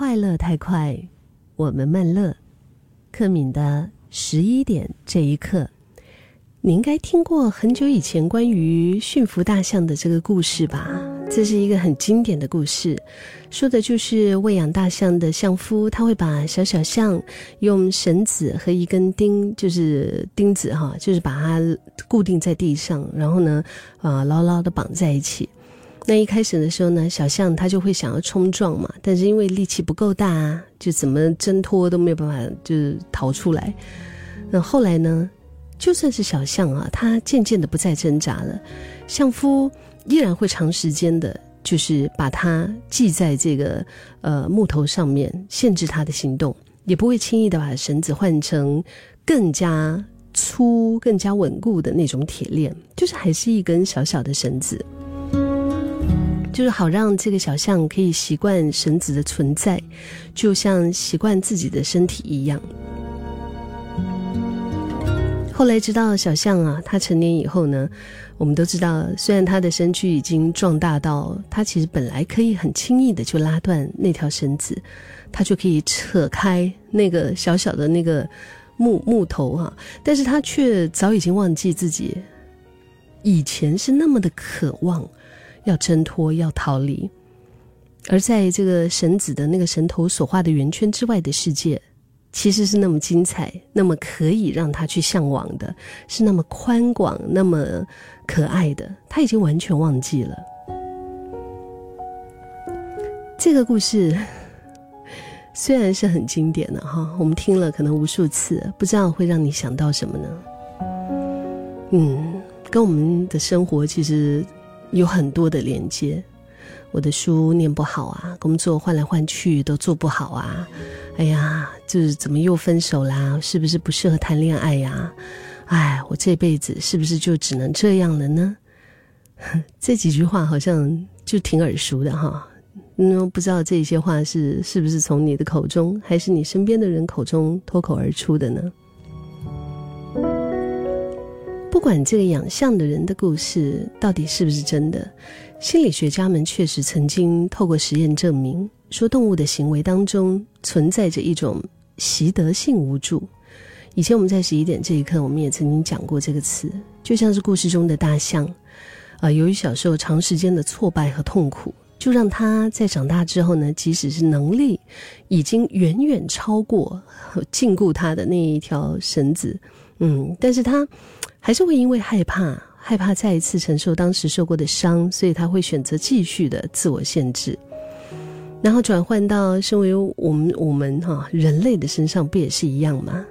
快乐太快，我们慢乐。克敏的十一点这一刻，你应该听过很久以前关于驯服大象的这个故事吧？这是一个很经典的故事，说的就是喂养大象的象夫，他会把小小象用绳子和一根钉，就是钉子哈，就是把它固定在地上，然后呢，啊，牢牢的绑在一起。那一开始的时候呢，小象它就会想要冲撞嘛，但是因为力气不够大啊，就怎么挣脱都没有办法，就是逃出来。那后来呢，就算是小象啊，它渐渐的不再挣扎了，象夫依然会长时间的，就是把它系在这个呃木头上面，限制它的行动，也不会轻易的把绳子换成更加粗、更加稳固的那种铁链，就是还是一根小小的绳子。就是好让这个小象可以习惯绳子的存在，就像习惯自己的身体一样。后来知道小象啊，它成年以后呢，我们都知道，虽然它的身躯已经壮大到它其实本来可以很轻易的就拉断那条绳子，它就可以扯开那个小小的那个木木头啊，但是它却早已经忘记自己以前是那么的渴望。要挣脱，要逃离，而在这个绳子的那个绳头所画的圆圈之外的世界，其实是那么精彩，那么可以让他去向往的，是那么宽广，那么可爱的，他已经完全忘记了。这个故事 虽然是很经典的哈，我们听了可能无数次，不知道会让你想到什么呢？嗯，跟我们的生活其实。有很多的连接，我的书念不好啊，工作换来换去都做不好啊，哎呀，就是怎么又分手啦？是不是不适合谈恋爱呀？哎，我这辈子是不是就只能这样了呢？这几句话好像就挺耳熟的哈，嗯，不知道这些话是是不是从你的口中，还是你身边的人口中脱口而出的呢？不管这个养象的人的故事到底是不是真的，心理学家们确实曾经透过实验证明，说动物的行为当中存在着一种习得性无助。以前我们在十一点这一刻，我们也曾经讲过这个词，就像是故事中的大象，啊，由于小时候长时间的挫败和痛苦，就让他在长大之后呢，即使是能力已经远远超过禁锢他的那一条绳子，嗯，但是他。还是会因为害怕，害怕再一次承受当时受过的伤，所以他会选择继续的自我限制，然后转换到身为我们我们哈人类的身上，不也是一样吗？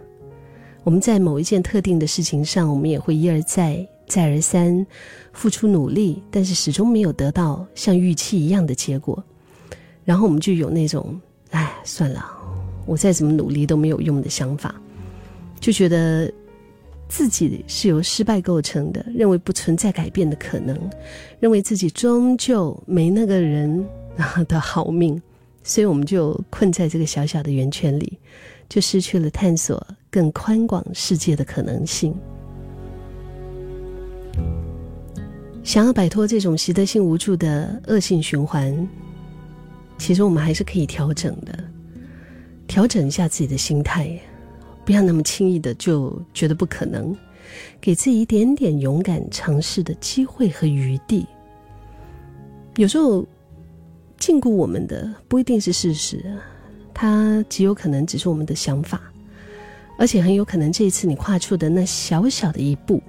我们在某一件特定的事情上，我们也会一而再、再而三付出努力，但是始终没有得到像预期一样的结果，然后我们就有那种哎算了，我再怎么努力都没有用的想法，就觉得。自己是由失败构成的，认为不存在改变的可能，认为自己终究没那个人的好命，所以我们就困在这个小小的圆圈里，就失去了探索更宽广世界的可能性。想要摆脱这种习得性无助的恶性循环，其实我们还是可以调整的，调整一下自己的心态。不要那么轻易的就觉得不可能，给自己一点点勇敢尝试的机会和余地。有时候禁锢我们的不一定是事实，它极有可能只是我们的想法，而且很有可能这一次你跨出的那小小的一步，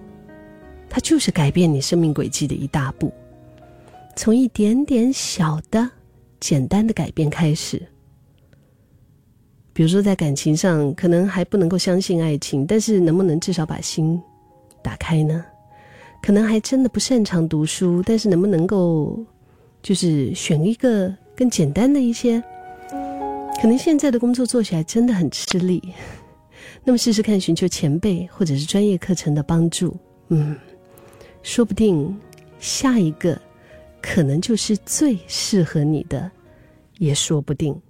它就是改变你生命轨迹的一大步。从一点点小的、简单的改变开始。比如说，在感情上可能还不能够相信爱情，但是能不能至少把心打开呢？可能还真的不擅长读书，但是能不能够就是选一个更简单的一些？可能现在的工作做起来真的很吃力，那么试试看寻求前辈或者是专业课程的帮助，嗯，说不定下一个可能就是最适合你的，也说不定。